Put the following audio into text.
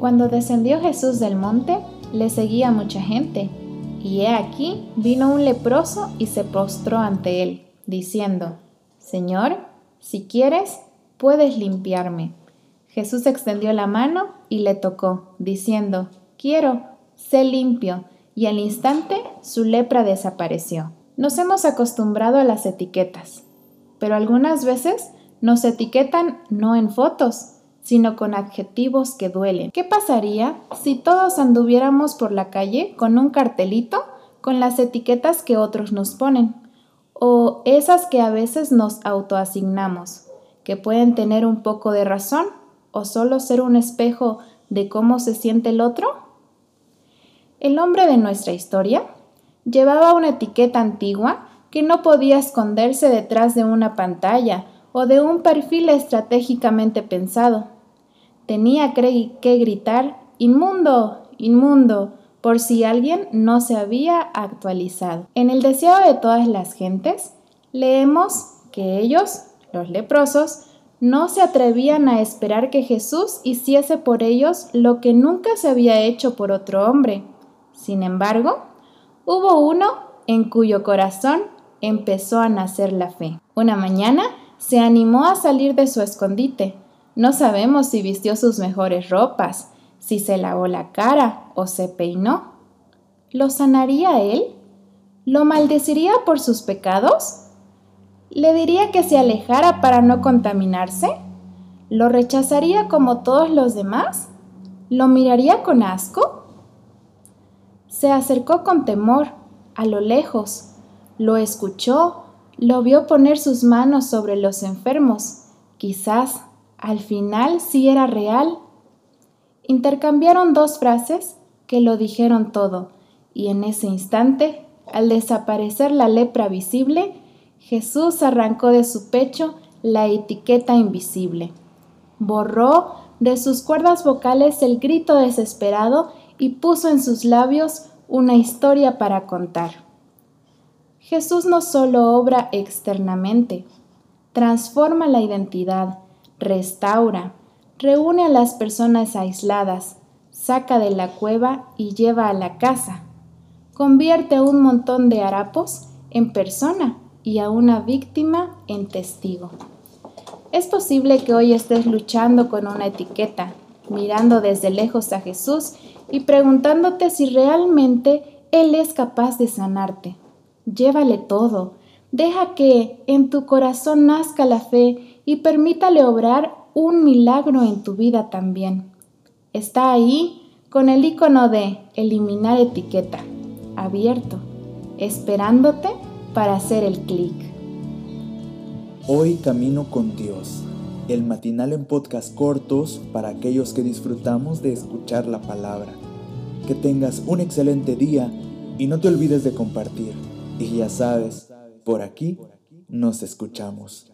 Cuando descendió Jesús del monte, le seguía mucha gente, y he aquí vino un leproso y se postró ante él, diciendo, Señor, si quieres, puedes limpiarme. Jesús extendió la mano y le tocó, diciendo, Quiero, sé limpio, y al instante su lepra desapareció. Nos hemos acostumbrado a las etiquetas, pero algunas veces nos etiquetan no en fotos, sino con adjetivos que duelen. ¿Qué pasaría si todos anduviéramos por la calle con un cartelito con las etiquetas que otros nos ponen? O esas que a veces nos autoasignamos, que pueden tener un poco de razón o solo ser un espejo de cómo se siente el otro? El hombre de nuestra historia llevaba una etiqueta antigua que no podía esconderse detrás de una pantalla o de un perfil estratégicamente pensado. Tenía que gritar inmundo, inmundo, por si alguien no se había actualizado. En el deseo de todas las gentes, leemos que ellos, los leprosos, no se atrevían a esperar que Jesús hiciese por ellos lo que nunca se había hecho por otro hombre. Sin embargo, hubo uno en cuyo corazón empezó a nacer la fe. Una mañana se animó a salir de su escondite. No sabemos si vistió sus mejores ropas, si se lavó la cara o se peinó. ¿Lo sanaría él? ¿Lo maldeciría por sus pecados? ¿Le diría que se alejara para no contaminarse? ¿Lo rechazaría como todos los demás? ¿Lo miraría con asco? Se acercó con temor, a lo lejos, lo escuchó, lo vio poner sus manos sobre los enfermos. Quizás al final sí era real. Intercambiaron dos frases que lo dijeron todo, y en ese instante, al desaparecer la lepra visible, Jesús arrancó de su pecho la etiqueta invisible. Borró de sus cuerdas vocales el grito desesperado y puso en sus labios una historia para contar. Jesús no solo obra externamente, transforma la identidad, restaura, reúne a las personas aisladas, saca de la cueva y lleva a la casa, convierte a un montón de harapos en persona y a una víctima en testigo. Es posible que hoy estés luchando con una etiqueta, mirando desde lejos a Jesús y preguntándote si realmente Él es capaz de sanarte llévale todo. Deja que en tu corazón nazca la fe y permítale obrar un milagro en tu vida también. Está ahí con el icono de eliminar etiqueta, abierto, esperándote para hacer el clic. Hoy camino con Dios, el matinal en podcast cortos para aquellos que disfrutamos de escuchar la palabra. Que tengas un excelente día y no te olvides de compartir. Y ya sabes, por aquí nos escuchamos.